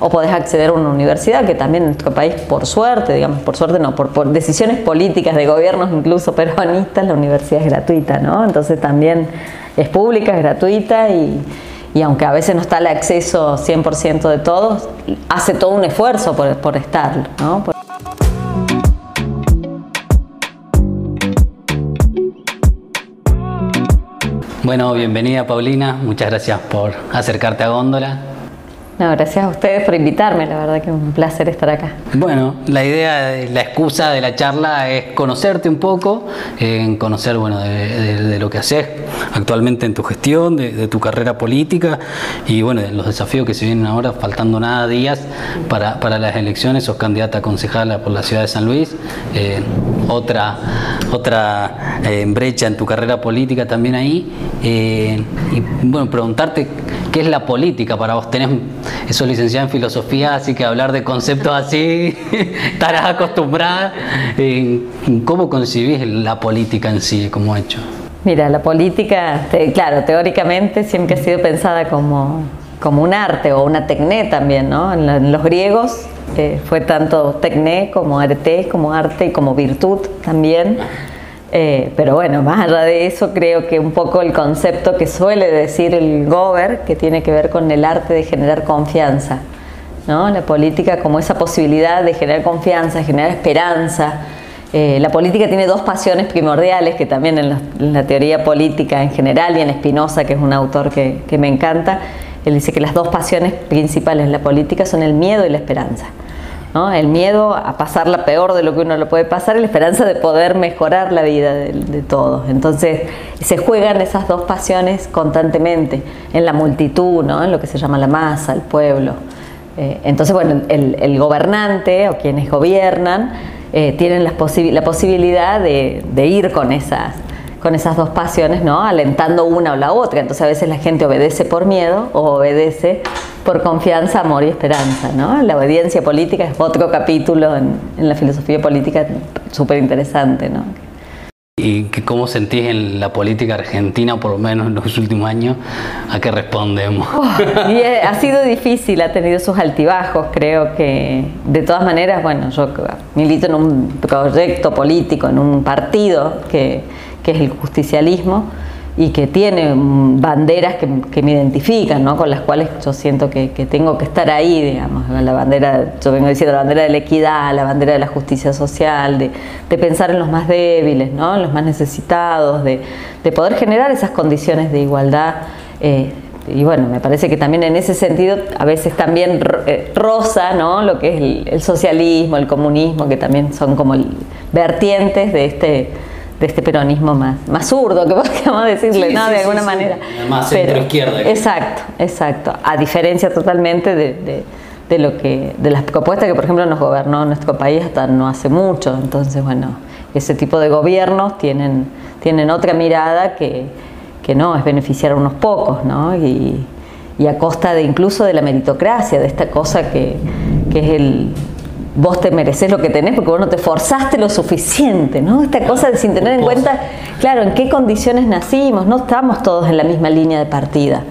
o podés acceder a una universidad, que también en nuestro país, por suerte, digamos, por suerte no, por, por decisiones políticas de gobiernos incluso peronistas, la universidad es gratuita, ¿no? Entonces también es pública, es gratuita y, y aunque a veces no está el acceso 100% de todos, hace todo un esfuerzo por, por estar, ¿no? Bueno, bienvenida Paulina, muchas gracias por acercarte a Góndola. No, gracias a ustedes por invitarme, la verdad que es un placer estar acá. Bueno, la idea, la excusa de la charla es conocerte un poco, en conocer bueno, de, lo que haces actualmente en tu gestión, de, tu carrera política y bueno, de los desafíos que se vienen ahora, faltando nada días para, para las elecciones, sos candidata a concejala por la ciudad de San Luis, eh, otra, otra eh, brecha en tu carrera política también ahí, eh, y bueno, preguntarte qué es la política para vos, tenés eso licenciada en filosofía, así que hablar de conceptos así, estarás acostumbrada. ¿Cómo concibís la política en sí como hecho? Mira, la política, claro, teóricamente siempre ha sido pensada como, como un arte o una tecné también, ¿no? En, los griegos eh, fue tanto tecné como arte, como arte y como virtud también. Eh, pero bueno, más allá de eso, creo que un poco el concepto que suele decir el Gober, que tiene que ver con el arte de generar confianza, ¿no? La política como esa posibilidad de generar confianza, generar esperanza. Eh, la política tiene dos pasiones primordiales que también en la, teoría política en general y en Spinoza, que es un autor que, que me encanta, él dice que las dos pasiones principales en la política son el miedo y la esperanza el miedo a pasar la peor de lo que uno lo puede pasar y la esperanza de poder mejorar la vida de, todos. Entonces se juegan esas dos pasiones constantemente en la multitud, ¿no? en lo que se llama la masa, el pueblo. Eh, entonces, bueno, el, gobernante o quienes gobiernan eh, tienen la, posibilidad de, de ir con esas con esas dos pasiones, ¿no? Alentando una o la otra. Entonces a veces la gente obedece por miedo o obedece por confianza, amor y esperanza, ¿no? La obediencia política es otro capítulo en, la filosofía política súper interesante, ¿no? ¿Y cómo sentís en la política argentina, por lo menos en los últimos años? ¿A qué respondemos? Oh, ha sido difícil, ha tenido sus altibajos, creo que de todas maneras, bueno, yo milito en un proyecto político, en un partido que que es el justicialismo y que tiene banderas que, me identifican, ¿no? con las cuales yo siento que, tengo que estar ahí, digamos, la bandera, yo vengo diciendo la bandera de la equidad, la bandera de la justicia social, de, pensar en los más débiles, ¿no? en los más necesitados, de, poder generar esas condiciones de igualdad. Eh, y bueno, me parece que también en ese sentido a veces también eh, rosa ¿no? lo que es el, socialismo, el comunismo, que también son como vertientes de este de este peronismo más, más zurdo, que podríamos decirle, ¿no? de alguna manera. Más centro-izquierda. Exacto, exacto. A diferencia totalmente de, de, lo que, de las propuestas que, por ejemplo, nos gobernó nuestro país hasta no hace mucho. Entonces, bueno, ese tipo de gobiernos tienen, tienen otra mirada que, que no, es beneficiar a unos pocos, ¿no? Y, y a costa de incluso de la meritocracia, de esta cosa que, que es el vos te mereces lo que tenés porque vos no te forzaste lo suficiente, ¿no? Esta cosa de sin tener en cuenta, claro, en qué condiciones nacimos, no estamos todos en la misma línea de partida.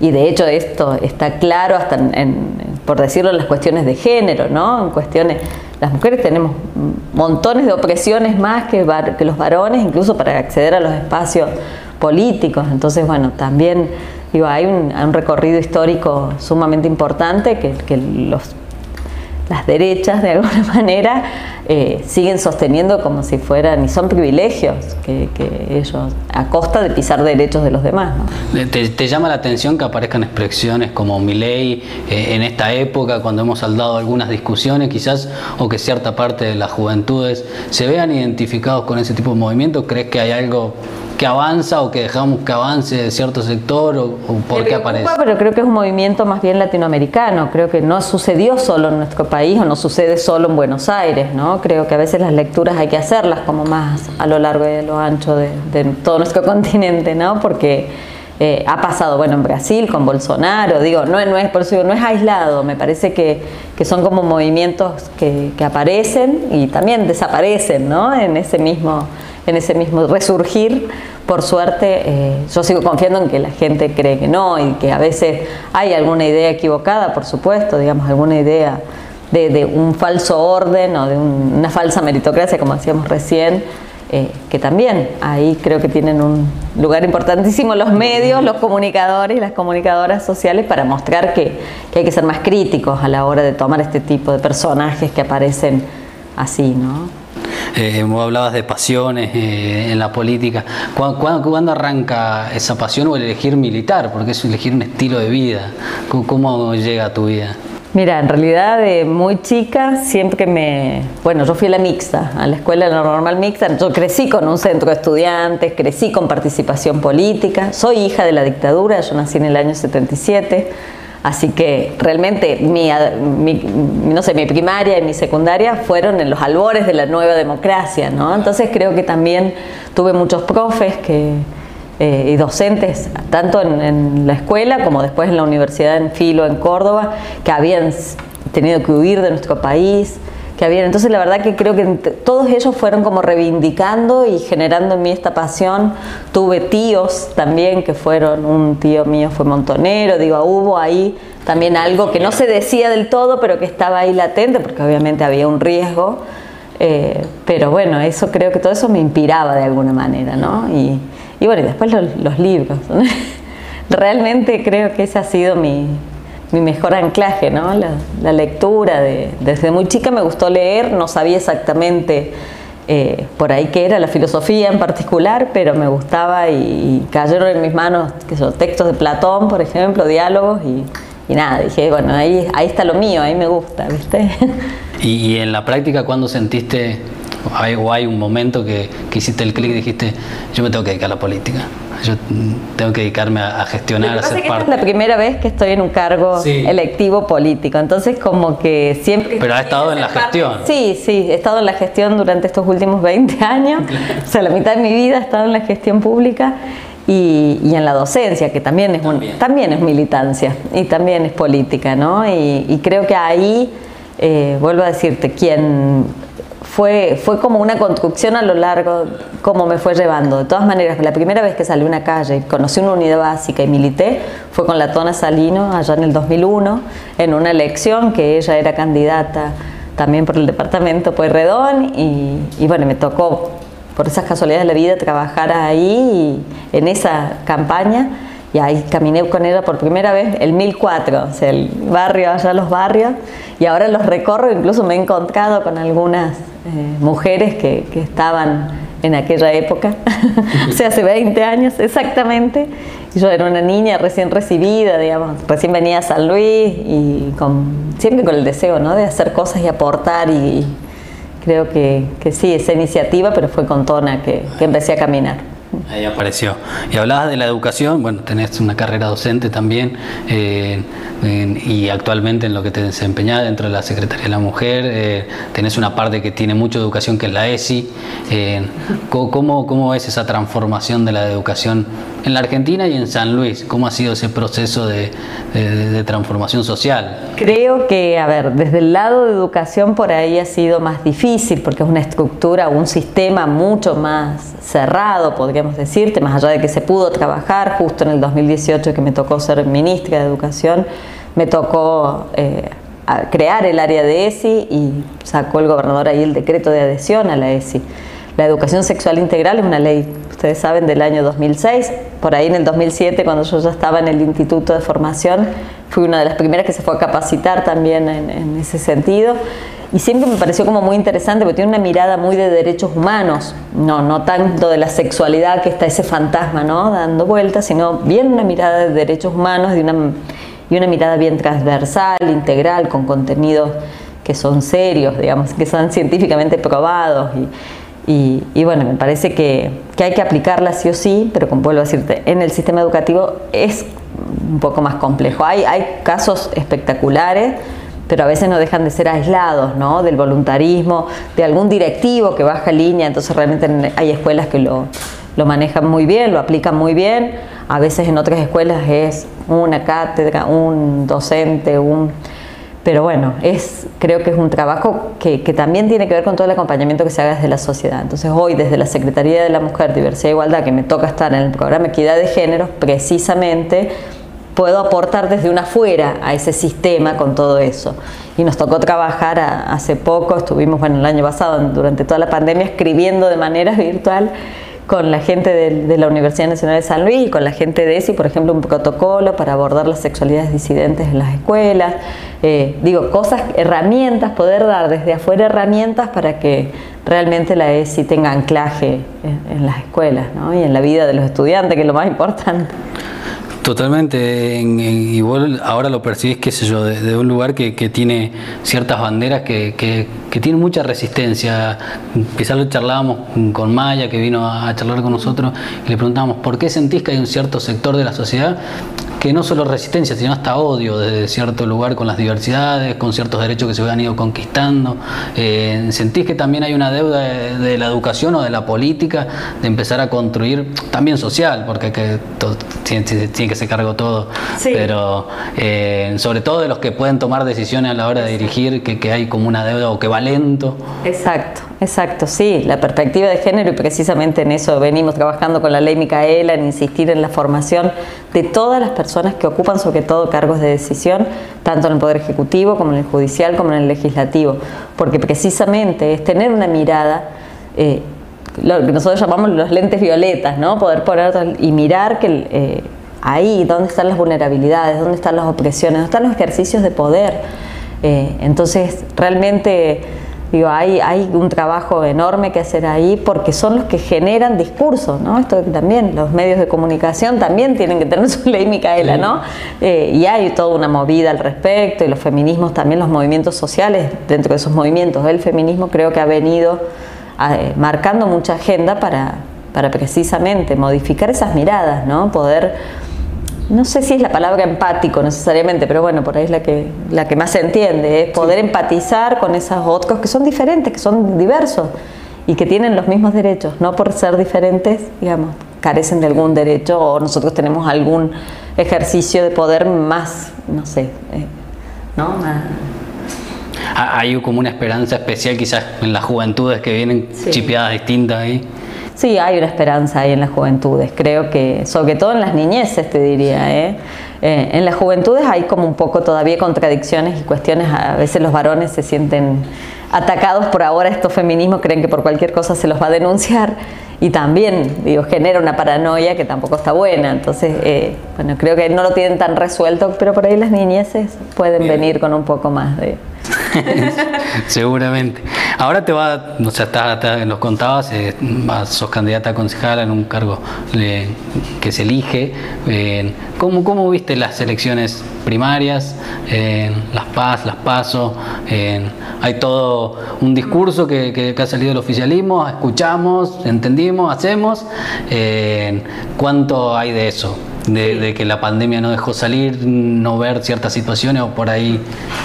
Y de hecho esto está claro hasta en, por decirlo, en las cuestiones de género, ¿no? En cuestiones, las mujeres tenemos montones de opresiones más que, que los varones, incluso para acceder a los espacios políticos. Entonces, bueno, también digo, hay un, un recorrido histórico sumamente importante que, que los las derechas de alguna manera eh, siguen sosteniendo como si fueran, y son privilegios que, ellos, a costa de pisar derechos de los demás. ¿Te, llama la atención que aparezcan expresiones como mi ley eh, en esta época, cuando hemos saldado algunas discusiones quizás, o que cierta parte de las juventudes se vean identificados con ese tipo de movimientos? ¿Crees que hay algo que avanza o que dejamos que avance de cierto sector o, por qué aparece? Pero creo que es un movimiento más bien latinoamericano, creo que no sucedió solo en nuestro país o no sucede solo en Buenos Aires, ¿no? Creo que a veces las lecturas hay que hacerlas como más a lo largo y a lo ancho de, todo nuestro continente, ¿no? Porque eh, ha pasado, bueno, en Brasil con Bolsonaro, digo, no, no es por eso no es aislado, me parece que, que son como movimientos que, que, aparecen y también desaparecen, ¿no? En ese mismo en ese mismo resurgir, por suerte, eh, yo sigo confiando en que la gente cree que no y que a veces hay alguna idea equivocada, por supuesto, digamos, alguna idea de, un falso orden o de una falsa meritocracia, como decíamos recién, eh, que también ahí creo que tienen un lugar importantísimo los medios, los comunicadores y las comunicadoras sociales para mostrar que, hay que ser más críticos a la hora de tomar este tipo de personajes que aparecen así, ¿no? Eh, vos hablabas de pasiones eh, en la política. ¿Cuándo, arranca esa pasión o el elegir militar? Porque es elegir un estilo de vida. cómo llega a tu vida? Mira, en realidad de muy chica siempre me... Bueno, yo fui a la mixta, a la escuela normal mixta. Yo crecí con un centro de estudiantes, crecí con participación política. Soy hija de la dictadura, yo nací en el año 77. Así que realmente mi, no sé, mi primaria y mi secundaria fueron en los albores de la nueva democracia, ¿no? Entonces creo que también tuve muchos profes que, eh, y docentes, tanto en, la escuela como después en la universidad en Filo, en Córdoba, que habían tenido que huir de nuestro país, que habían. Entonces, la verdad que creo que todos ellos fueron como reivindicando y generando en mí esta pasión. Tuve tíos también que fueron, un tío mío fue montonero, digo, hubo ahí también algo que no se decía del todo, pero que estaba ahí latente, porque obviamente había un riesgo. Eh, pero bueno, eso creo que todo eso me inspiraba de alguna manera, ¿no? Y, y bueno, y después los, libros. Realmente creo que ese ha sido mi, mejor anclaje, ¿no? La, lectura. De, desde muy chica me gustó leer, no sabía exactamente eh, por ahí qué era la filosofía en particular, pero me gustaba y, cayeron en mis manos que son textos de Platón, por ejemplo, diálogos y, nada, dije, bueno, ahí, ahí está lo mío, ahí me gusta, ¿viste? ¿Y, y en la práctica cuándo sentiste hay, o hay un momento que, hiciste el clic y dijiste, yo me tengo que dedicar a la política, yo tengo que dedicarme a, gestionar, a ser parte. Es la primera vez que estoy en un cargo electivo político, entonces como que siempre... Pero ha estado en la gestión. Sí, sí, he estado en la gestión durante estos últimos 20 años, o sea, la mitad de mi vida he estado en la gestión pública. Y, en la docencia, que también es, también. es militancia y también es política, ¿no? Y, creo que ahí, eh, vuelvo a decirte, quien fue, fue como una construcción a lo largo, como me fue llevando. De todas maneras, la primera vez que salí a una calle, conocí una unidad básica y milité, fue con la Tona Salino allá en el 2001, en una elección que ella era candidata también por el departamento Pueyrredón y, y bueno, me tocó por esas casualidades de la vida trabajar ahí en esa campaña y ahí caminé con ella por primera vez el 1004, o sea, el barrio, allá los barrios, y ahora los recorro, incluso me he encontrado con algunas eh, mujeres que, que, estaban en aquella época, o sea, hace 20 años exactamente, yo era una niña recién recibida, digamos, recién venía a San Luis, y con, siempre con el deseo ¿no? de hacer cosas y aportar, y creo que, que sí, esa iniciativa, pero fue con Tona que, que empecé a caminar. Ahí apareció. Y hablabas de la educación, bueno, tenés una carrera docente también eh, y actualmente en lo que te desempeñás dentro de la Secretaría de la Mujer, eh, tenés una parte que tiene mucha educación que es la ESI. Eh, ¿cómo, ¿Cómo es esa transformación de la educación en la Argentina y en San Luis? ¿Cómo ha sido ese proceso de, transformación social? Creo que, a ver, desde el lado de educación por ahí ha sido más difícil porque es una estructura, un sistema mucho más cerrado, podríamos decirte, más allá de que se pudo trabajar, justo en el 2018 que me tocó ser ministra de Educación, me tocó eh, crear el área de ESI y sacó el gobernador ahí el decreto de adhesión a la ESI. La educación sexual integral es una ley, ustedes saben, del año 2006. Por ahí en el 2007, cuando yo ya estaba en el Instituto de Formación, fui una de las primeras que se fue a capacitar también en, en ese sentido y siempre me pareció como muy interesante porque tiene una mirada muy de derechos humanos, no, no tanto de la sexualidad que está ese fantasma ¿no? dando vueltas, sino bien una mirada de derechos humanos y una, y una mirada bien transversal, integral, con contenidos que son serios, digamos, que son científicamente probados. Y, y, bueno, me parece que, que, hay que aplicarla sí o sí, pero como vuelvo a decirte, en el sistema educativo es un poco más complejo. Hay, hay casos espectaculares pero a veces no dejan de ser aislados ¿no? del voluntarismo, de algún directivo que baja línea, entonces realmente hay escuelas que lo, lo manejan muy bien, lo aplican muy bien, a veces en otras escuelas es una cátedra, un docente, un... pero bueno, es, creo que es un trabajo que, que, también tiene que ver con todo el acompañamiento que se haga desde la sociedad. Entonces hoy desde la Secretaría de la Mujer, Diversidad e Igualdad, que me toca estar en el programa Equidad de Género, precisamente puedo aportar desde una afuera a ese sistema con todo eso. Y nos tocó trabajar hace poco, estuvimos, bueno, el año pasado, durante toda la pandemia, escribiendo de manera virtual con la gente de, la Universidad Nacional de San Luis y con la gente de ESI, por ejemplo, un protocolo para abordar las sexualidades disidentes en las escuelas. Eh, digo, cosas, herramientas, poder dar desde afuera herramientas para que realmente la ESI tenga anclaje en, en las escuelas ¿no? y en la vida de los estudiantes, que es lo más importante. Totalmente, en, igual ahora lo percibís, qué sé yo, de, un lugar que, tiene ciertas banderas que, que, tienen mucha resistencia. Quizás lo charlábamos con Maya, que vino a charlar con nosotros, y le preguntábamos, ¿por qué sentís que hay un cierto sector de la sociedad que no solo resistencia, sino hasta odio desde cierto lugar con las diversidades, con ciertos derechos que se han ido conquistando. Eh, ¿Sentís que también hay una deuda de, la educación o de la política de empezar a construir, también social, porque que tiene, que ser cargo todo, pero eh, sobre todo de los que pueden tomar decisiones a la hora de dirigir, que, que hay como una deuda o que va lento? Exacto. Exacto, sí, la perspectiva de género y precisamente en eso venimos trabajando con la ley Micaela, en insistir en la formación de todas las personas que ocupan sobre todo cargos de decisión, tanto en el Poder Ejecutivo como en el Judicial como en el Legislativo, porque precisamente es tener una mirada, eh, lo que nosotros llamamos los lentes violetas, ¿no? poder poner y mirar que eh, ahí, dónde están las vulnerabilidades, dónde están las opresiones, dónde están los ejercicios de poder. Eh, entonces, realmente Digo, hay, hay un trabajo enorme que hacer ahí porque son los que generan discursos, ¿no? Esto también, los medios de comunicación también tienen que tener su ley Micaela, ¿no? Eh, y hay toda una movida al respecto y los feminismos también, los movimientos sociales dentro de esos movimientos. El feminismo creo que ha venido eh, marcando mucha agenda para, para precisamente modificar esas miradas, ¿no? Poder no sé si es la palabra empático necesariamente, pero bueno, por ahí es la que, la que más se entiende, es poder empatizar con esos otros que son diferentes, que son diversos y que tienen los mismos derechos, no por ser diferentes, digamos, carecen de algún derecho o nosotros tenemos algún ejercicio de poder más, no sé, eh, ¿no? Hay como una esperanza especial quizás en las juventudes que vienen chipeadas distintas ahí. Sí, hay una esperanza ahí en las juventudes, creo que, sobre todo en las niñeces te diría, ¿eh? Eh, en las juventudes hay como un poco todavía contradicciones y cuestiones, a veces los varones se sienten atacados por ahora estos feminismos, creen que por cualquier cosa se los va a denunciar y también, digo, genera una paranoia que tampoco está buena, entonces, eh, bueno, creo que no lo tienen tan resuelto, pero por ahí las niñeces pueden venir con un poco más de... Seguramente. Ahora te va, o sea, estás, nos contabas, eh, sos candidata a concejala en un cargo eh, que se elige. Eh, ¿cómo, ¿Cómo viste las elecciones primarias, las PAS, las PASO? hay todo un discurso que, que, ha salido del oficialismo, escuchamos, entendimos, hacemos. ¿Cuánto hay de eso? De, que la pandemia no dejó salir, no ver ciertas situaciones o por ahí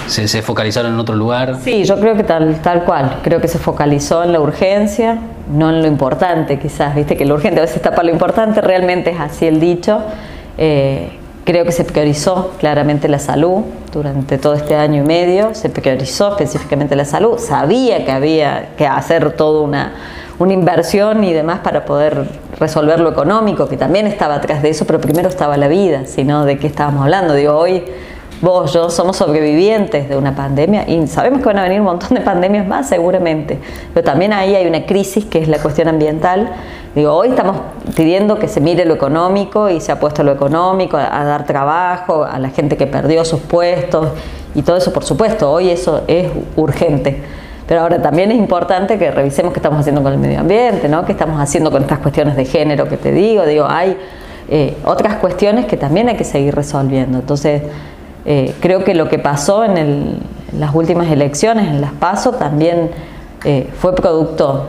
se, focalizaron en otro lugar? Sí, yo creo que tal, tal cual, creo que se focalizó en la urgencia, no en lo importante quizás, viste que lo urgente a veces está para lo importante, realmente es así el dicho. Eh, creo que se priorizó claramente la salud durante todo este año y medio, se priorizó específicamente la salud, sabía que había que hacer toda una una inversión y demás para poder resolver lo económico, que también estaba atrás de eso, pero primero estaba la vida, sino de qué estábamos hablando. Digo, hoy vos, yo somos sobrevivientes de una pandemia y sabemos que van a venir un montón de pandemias más seguramente, pero también ahí hay una crisis que es la cuestión ambiental. Digo, hoy estamos pidiendo que se mire lo económico y se ha puesto lo económico a dar trabajo a la gente que perdió sus puestos y todo eso, por supuesto, hoy eso es urgente pero ahora también es importante que revisemos qué estamos haciendo con el medio ambiente, ¿no? qué estamos haciendo con estas cuestiones de género que te digo. Digo, hay eh, otras cuestiones que también hay que seguir resolviendo. Entonces, eh, creo que lo que pasó en, las últimas elecciones, en las PASO, también eh, fue producto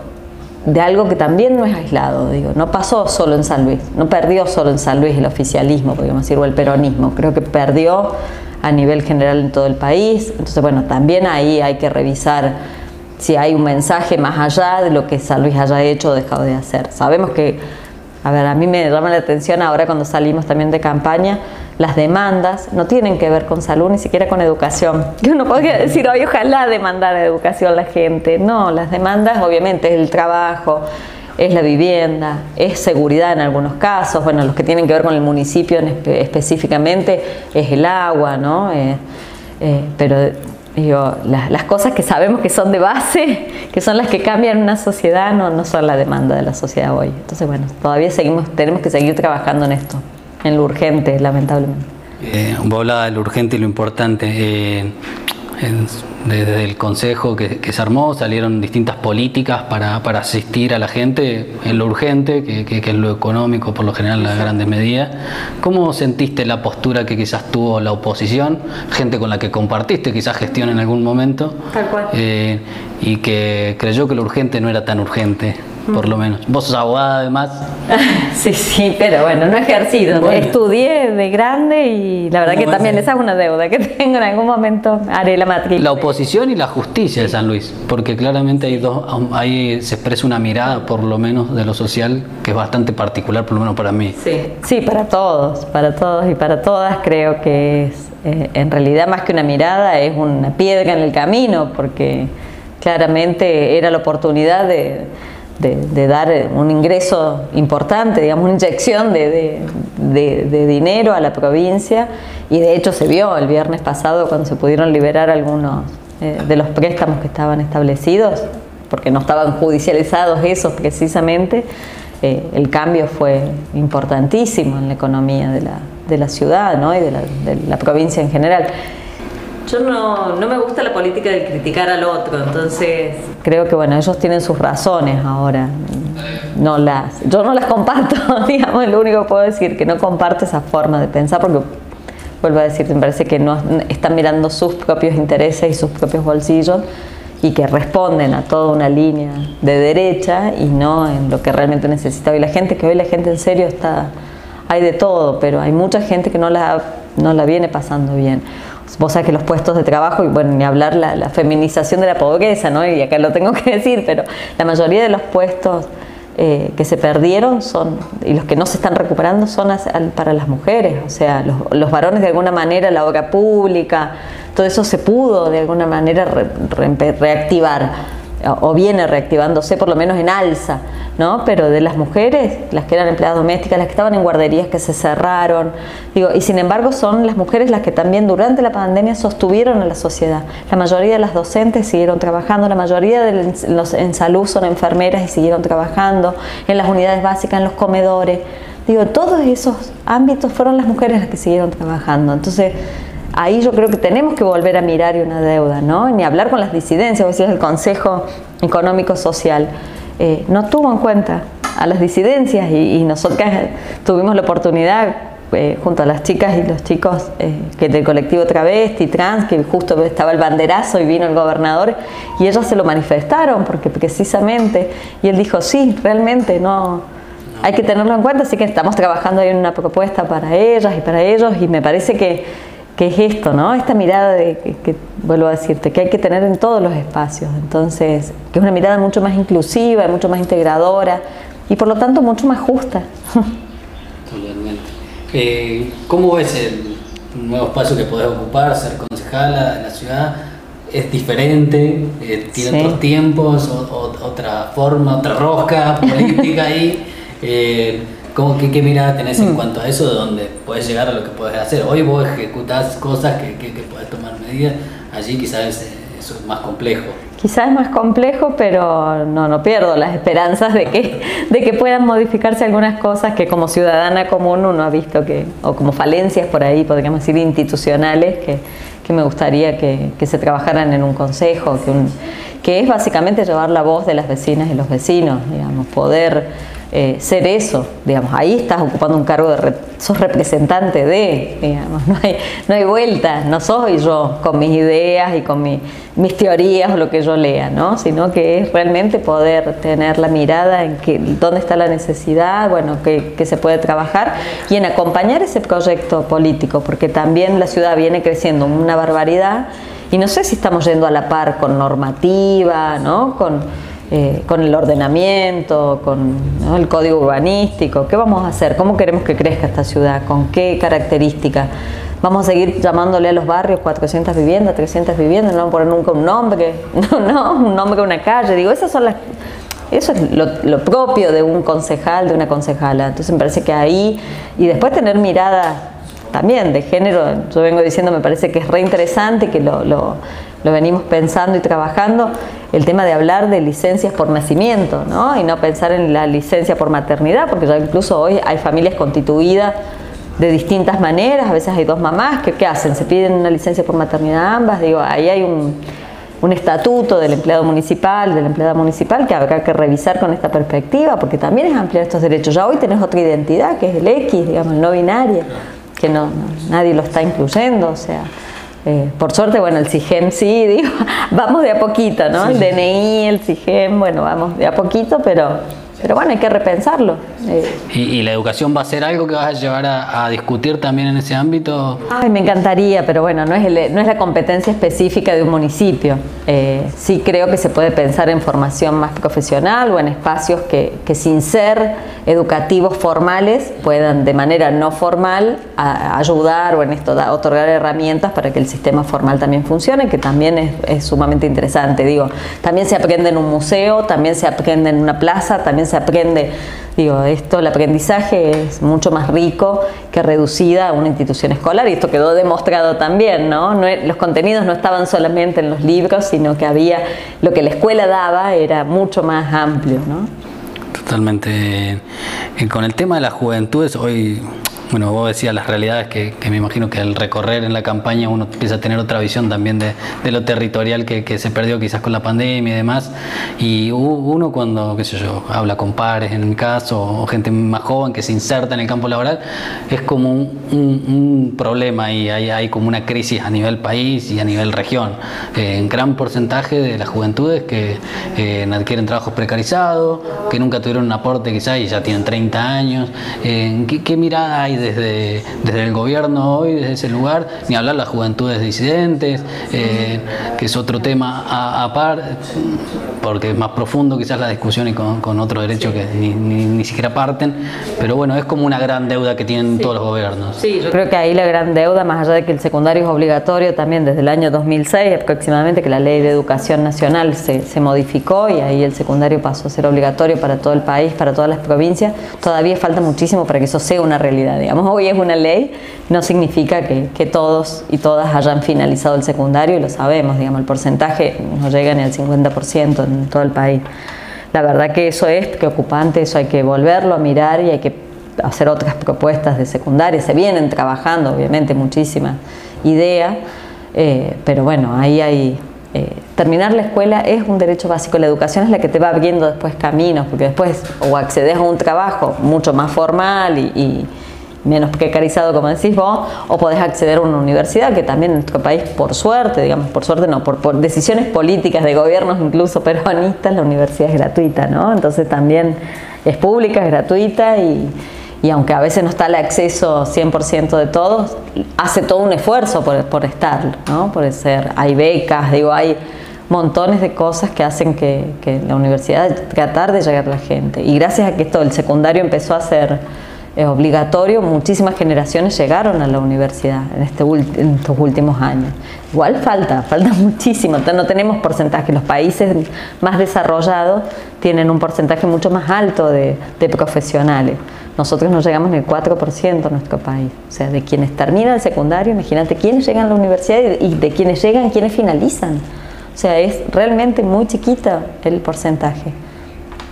de algo que también no es aislado, digo, no pasó solo en San Luis, no perdió solo en San Luis el oficialismo, podríamos decir, o el peronismo, creo que perdió a nivel general en todo el país, entonces bueno, también ahí hay que revisar si hay un mensaje más allá de lo que San Luis haya hecho o dejado de hacer. Sabemos que a ver, a mí me llama la atención ahora cuando salimos también de campaña, las demandas no tienen que ver con salud, ni siquiera con educación. Yo no podría decir, hoy ojalá demandar educación la gente. No, las demandas obviamente es el trabajo, es la vivienda, es seguridad en algunos casos, bueno, los que tienen que ver con el municipio específicamente es el agua, ¿no? Eh, eh, pero digo, las, cosas que sabemos que son de base, que son las que cambian una sociedad, no, no son la demanda de la sociedad hoy. Entonces, bueno, todavía seguimos, tenemos que seguir trabajando en esto, en lo urgente, lamentablemente. Eh, vos hablabas de lo urgente y lo importante. Eh, desde el consejo que, se armó salieron distintas políticas para, asistir a la gente en lo urgente, que, es lo económico por lo general en las grandes medidas. ¿Cómo sentiste la postura que quizás tuvo la oposición, gente con la que compartiste quizás gestión en algún momento, eh, y que creyó que lo urgente no era tan urgente? Por lo menos. Vos sos abogada además. sí, sí, pero bueno, no he ejercido. Estudié de grande y la verdad que también esa es una deuda que tengo en algún momento. Haré la matrícula. La oposición y la justicia de San Luis, porque claramente hay dos, ahí se expresa una mirada, por lo menos de lo social, que es bastante particular, por lo menos para mí. Sí, sí, para todos, para todos y para todas creo que es, eh, en realidad más que una mirada, es una piedra en el camino, porque claramente era la oportunidad de de, dar un ingreso importante, digamos, una inyección de, dinero a la provincia y de hecho se vio el viernes pasado cuando se pudieron liberar algunos eh, de los préstamos que estaban establecidos, porque no estaban judicializados esos precisamente, eh, el cambio fue importantísimo en la economía de la, ciudad ¿no? y de la provincia en general. Yo no, no, me gusta la política de criticar al otro, entonces creo que bueno, ellos tienen sus razones ahora. No las, yo no las comparto, digamos, lo único que puedo decir, que no comparto esa forma de pensar, porque vuelvo a decir, me parece que no están mirando sus propios intereses y sus propios bolsillos y que responden a toda una línea de derecha y no en lo que realmente necesita hoy la gente, que hoy la gente en serio está, hay de todo, pero hay mucha gente que no la, no la viene pasando bien vos sabés que los puestos de trabajo, y bueno, ni hablar la, feminización de la pobreza, ¿no? Y acá lo tengo que decir, pero la mayoría de los puestos eh, que se perdieron son, y los que no se están recuperando son para las mujeres, o sea, los, varones de alguna manera, la obra pública, todo eso se pudo de alguna manera reactivar o viene reactivándose por lo menos en alza, ¿no? Pero de las mujeres, las que eran empleadas domésticas, las que estaban en guarderías que se cerraron, digo, y sin embargo son las mujeres las que también durante la pandemia sostuvieron a la sociedad. La mayoría de las docentes siguieron trabajando, la mayoría de los en salud son enfermeras y siguieron trabajando, en las unidades básicas, en los comedores. Digo, todos esos ámbitos fueron las mujeres las que siguieron trabajando. Entonces, ahí yo creo que tenemos que volver a mirar y una deuda, ¿no? Ni hablar con las disidencias, o sea, el Consejo Económico Social eh, no tuvo en cuenta a las disidencias y, nosotras tuvimos la oportunidad eh, junto a las chicas y los chicos eh, que del colectivo travesti, trans, que justo estaba el banderazo y vino el gobernador y ellos se lo manifestaron porque precisamente, y él dijo, sí, realmente no, hay que tenerlo en cuenta, así que estamos trabajando ahí en una propuesta para ellas y para ellos y me parece que que es esto, ¿no? Esta mirada de que, vuelvo a decirte, que hay que tener en todos los espacios. Entonces, que es una mirada mucho más inclusiva, mucho más integradora y por lo tanto mucho más justa. Totalmente. Eh, ¿Cómo ves el nuevo espacio que podés ocupar, ser concejala en la ciudad? ¿Es diferente? Eh, ¿Tiene otros tiempos, otra forma, otra rosca política ahí? Eh, ¿Cómo, qué, mirada tenés en mm. cuanto a eso, de dónde puedes llegar a lo que puedes hacer? Hoy vos ejecutás cosas que, que, puedes tomar medidas, allí quizás eso es más complejo. Quizás es más complejo, pero no, no pierdo las esperanzas de que, de que puedan modificarse algunas cosas que como ciudadana común uno ha visto que, o como falencias por ahí, podríamos decir, institucionales, que, que me gustaría que, que, se trabajaran en un consejo, que, un, que es básicamente llevar la voz de las vecinas y los vecinos, digamos, poder eh, ser eso, digamos, ahí estás ocupando un cargo de, sos representante de, digamos, no hay, no hay vuelta, no soy yo con mis ideas y con mis teorías o lo que yo lea, ¿no? sino que es realmente poder tener la mirada en que, dónde está la necesidad, bueno, que, que se puede trabajar y en acompañar ese proyecto político, porque también la ciudad viene creciendo una barbaridad y no sé si estamos yendo a la par con normativa, ¿no? con eh, el ordenamiento, con el código urbanístico. ¿Qué vamos a hacer? ¿Cómo queremos que crezca esta ciudad? ¿Con qué características? Vamos a seguir llamándole a los barrios 400 viviendas, 300 viviendas, no vamos a poner nunca un nombre, no, no, un nombre de una calle. Digo, esas son las, eso es lo, propio de un concejal, de una concejala. Entonces me parece que ahí, y después tener mirada también de género, yo vengo diciendo, me parece que es re interesante, que lo, lo, venimos pensando y trabajando, el tema de hablar de licencias por nacimiento, ¿no? Y no pensar en la licencia por maternidad, porque ya incluso hoy hay familias constituidas de distintas maneras, a veces hay dos mamás, que ¿qué hacen? ¿Se piden una licencia por maternidad ambas? Digo, ahí hay un, un estatuto del empleado municipal, de la municipal, que habrá que revisar con esta perspectiva, porque también es ampliar estos derechos. Ya hoy tenés otra identidad, que es el X, digamos, el no binaria, que no, nadie lo está incluyendo, o sea... Eh, por suerte, bueno, el CIGEM sí, digo, vamos de a poquito, ¿no? El DNI, el CIGEM, bueno, vamos de a poquito, pero pero bueno, hay que repensarlo. Eh. ¿Y, la educación va a ser algo que vas a llevar a, discutir también en ese ámbito? Ay, me encantaría, pero bueno, no es, no es la competencia específica de un municipio. Eh, sí creo que se puede pensar en formación más profesional o en espacios que, que sin ser educativos formales puedan de manera no formal ayudar o en esto da, otorgar herramientas para que el sistema formal también funcione, que también es, es sumamente interesante. Digo, también se aprende en un museo, también se aprende en una plaza, también se aprende, digo, esto, el aprendizaje es mucho más rico que reducida a una institución escolar y esto quedó demostrado también, ¿no? los contenidos no estaban solamente en los libros, sino que había, lo que la escuela daba era mucho más amplio, ¿no? Totalmente. Con el tema de las juventudes, hoy bueno, vos decías las realidades que, me imagino que al recorrer en la campaña uno empieza a tener otra visión también de, lo territorial que, se perdió quizás con la pandemia y demás. Y uno cuando, qué sé yo, habla con pares en mi caso, o gente más joven que se inserta en el campo laboral, es como un, problema y hay, hay, como una crisis a nivel país y a nivel región. Eh, en gran porcentaje de las juventudes que eh, adquieren trabajos precarizados, que nunca tuvieron un aporte quizás y ya tienen 30 años. Eh, ¿qué, ¿Qué mirada hay desde, desde el gobierno hoy, desde ese lugar, ni hablar las juventudes disidentes, eh, que es otro tema a, par, porque es más profundo quizás la discusión y con, con otro derecho que ni, ni, siquiera parten, pero bueno, es como una gran deuda que tienen todos los gobiernos. Sí, yo creo que ahí la gran deuda, más allá de que el secundario es obligatorio también desde el año 2006 aproximadamente, que la ley de educación nacional se, se modificó y ahí el secundario pasó a ser obligatorio para todo el país, para todas las provincias, todavía falta muchísimo para que eso sea una realidad. Digamos, hoy es una ley, no significa que, todos y todas hayan finalizado el secundario y lo sabemos, digamos, el porcentaje no llega ni al 50% en todo el país. La verdad que eso es preocupante, eso hay que volverlo a mirar y hay que hacer otras propuestas de secundaria. Se vienen trabajando, obviamente, muchísimas ideas, eh, pero bueno, ahí hay... Eh, terminar la escuela es un derecho básico, la educación es la que te va abriendo después caminos, porque después o accedes a un trabajo mucho más formal y menos precarizado, como decís vos, o podés acceder a una universidad, que también en nuestro país, por suerte, digamos, por suerte no, por, por decisiones políticas de gobiernos incluso peronistas, la universidad es gratuita, ¿no? Entonces también es pública, es gratuita y, y aunque a veces no está el acceso 100% de todos, hace todo un esfuerzo por, por estar, ¿no? Por ser, hay becas, digo, hay montones de cosas que hacen que, que la universidad tratar de llegar a la gente. Y gracias a que esto, el secundario empezó a ser es obligatorio, muchísimas generaciones llegaron a la universidad en, este, en estos últimos años. Igual falta, falta muchísimo, no tenemos porcentaje, los países más desarrollados tienen un porcentaje mucho más alto de, profesionales. Nosotros no llegamos ni el 4% en nuestro país. O sea, de quienes terminan el secundario, imagínate quiénes llegan a la universidad y de quienes llegan, quiénes finalizan. O sea, es realmente muy chiquita el porcentaje.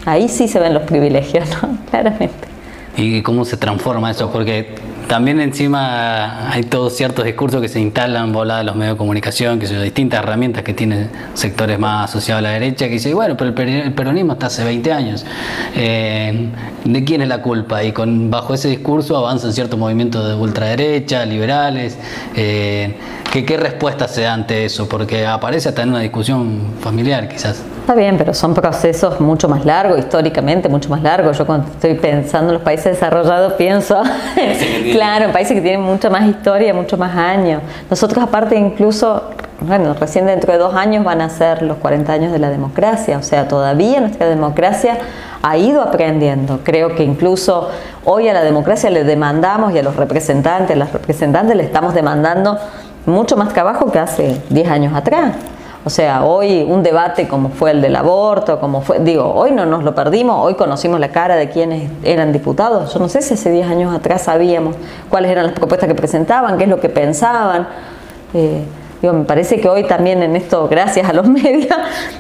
Ahí sí se ven los privilegios, ¿no? Claramente y cómo se transforma eso, porque también encima hay todos ciertos discursos que se instalan volados de los medios de comunicación, que son distintas herramientas que tienen sectores más asociados a la derecha, que dicen, bueno, pero el peronismo está hace 20 años, eh, ¿de quién es la culpa? Y con bajo ese discurso avanzan ciertos movimientos de ultraderecha, liberales. Eh, ¿qué, ¿Qué respuesta se da ante eso? Porque aparece hasta en una discusión familiar quizás. Está bien, pero son procesos mucho más largos, históricamente mucho más largos. Yo cuando estoy pensando en los países desarrollados pienso, claro, en países que tienen mucha más historia, mucho más años. Nosotros aparte incluso bueno, recién dentro de dos años van a ser los 40 años de la democracia, o sea, todavía nuestra democracia ha ido aprendiendo. Creo que incluso hoy a la democracia le demandamos y a los representantes, a las representantes le estamos demandando mucho más trabajo que hace 10 años atrás. O sea, hoy un debate como fue el del aborto, como fue, digo, hoy no nos lo perdimos, hoy conocimos la cara de quienes eran diputados. Yo no sé si hace 10 años atrás sabíamos cuáles eran las propuestas que presentaban, qué es lo que pensaban. Eh, digo, me parece que hoy también en esto, gracias a los medios,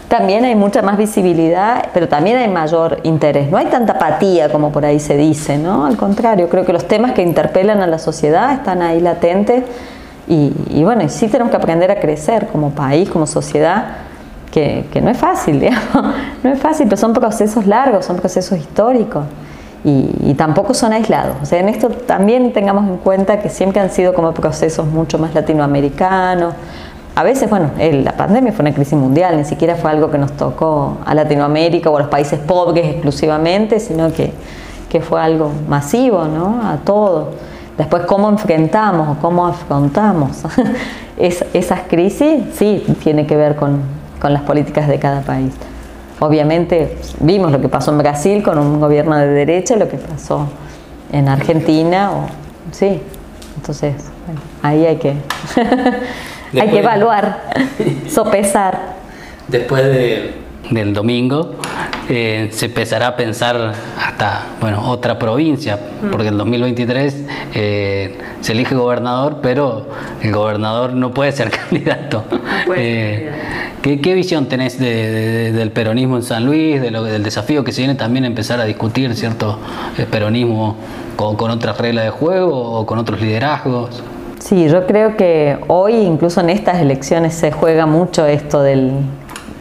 también hay mucha más visibilidad, pero también hay mayor interés. No hay tanta apatía como por ahí se dice, ¿no? Al contrario, creo que los temas que interpelan a la sociedad están ahí latentes y, bueno, sí tenemos que aprender a crecer como país, como sociedad, que, no es fácil, digamos. no es fácil, pero son procesos largos, son procesos históricos y, tampoco son aislados. O sea, en esto también tengamos en cuenta que siempre han sido como procesos mucho más latinoamericanos. A veces, bueno, la pandemia fue una crisis mundial, ni siquiera fue algo que nos tocó a Latinoamérica o a los países pobres exclusivamente, sino que, que fue algo masivo, ¿no? A todos. Después, cómo enfrentamos o cómo afrontamos esas crisis, sí, tiene que ver con, las políticas de cada país. Obviamente, vimos lo que pasó en Brasil con un gobierno de derecha, lo que pasó en Argentina, o, sí. Entonces, ahí hay que, hay que evaluar, sopesar. Después del domingo, eh, se empezará a pensar hasta bueno otra provincia, mm. porque en 2023 eh, se elige gobernador, pero el gobernador no puede ser candidato. Eh, ¿qué, visión tenés del peronismo en San Luis, de lo, del desafío que se viene también a empezar a discutir cierto peronismo con, con otras reglas de juego o con otros liderazgos? Sí, yo creo que hoy, incluso en estas elecciones, se juega mucho esto del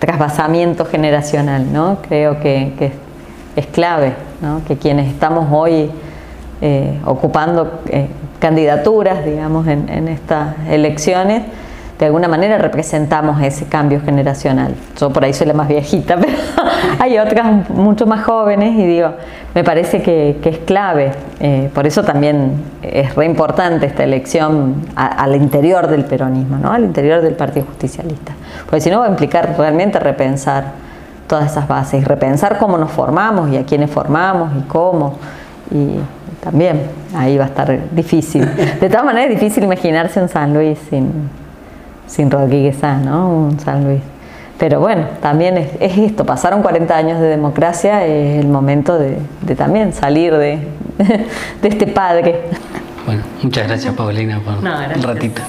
trasvasamiento generacional, ¿no? Creo que, es clave, Que quienes estamos hoy eh, ocupando eh, candidaturas, digamos, en, estas elecciones, de alguna manera representamos ese cambio generacional. Yo por ahí soy la más viejita, pero hay otras mucho más jóvenes y digo, me parece que, es clave. Eh, por eso también es re importante esta elección al interior del peronismo, ¿no? al interior del Partido Justicialista. Porque si no va a implicar realmente repensar todas esas bases y repensar cómo nos formamos y a quiénes formamos y cómo. Y también ahí va a estar difícil. De todas maneras es difícil imaginarse un San Luis sin, sin Rodríguez A, ¿no? Un San Luis. Pero bueno, también es, esto, pasaron 40 años de democracia, es el momento de, también salir de, de, este padre. Bueno, muchas gracias Paulina por un ratito.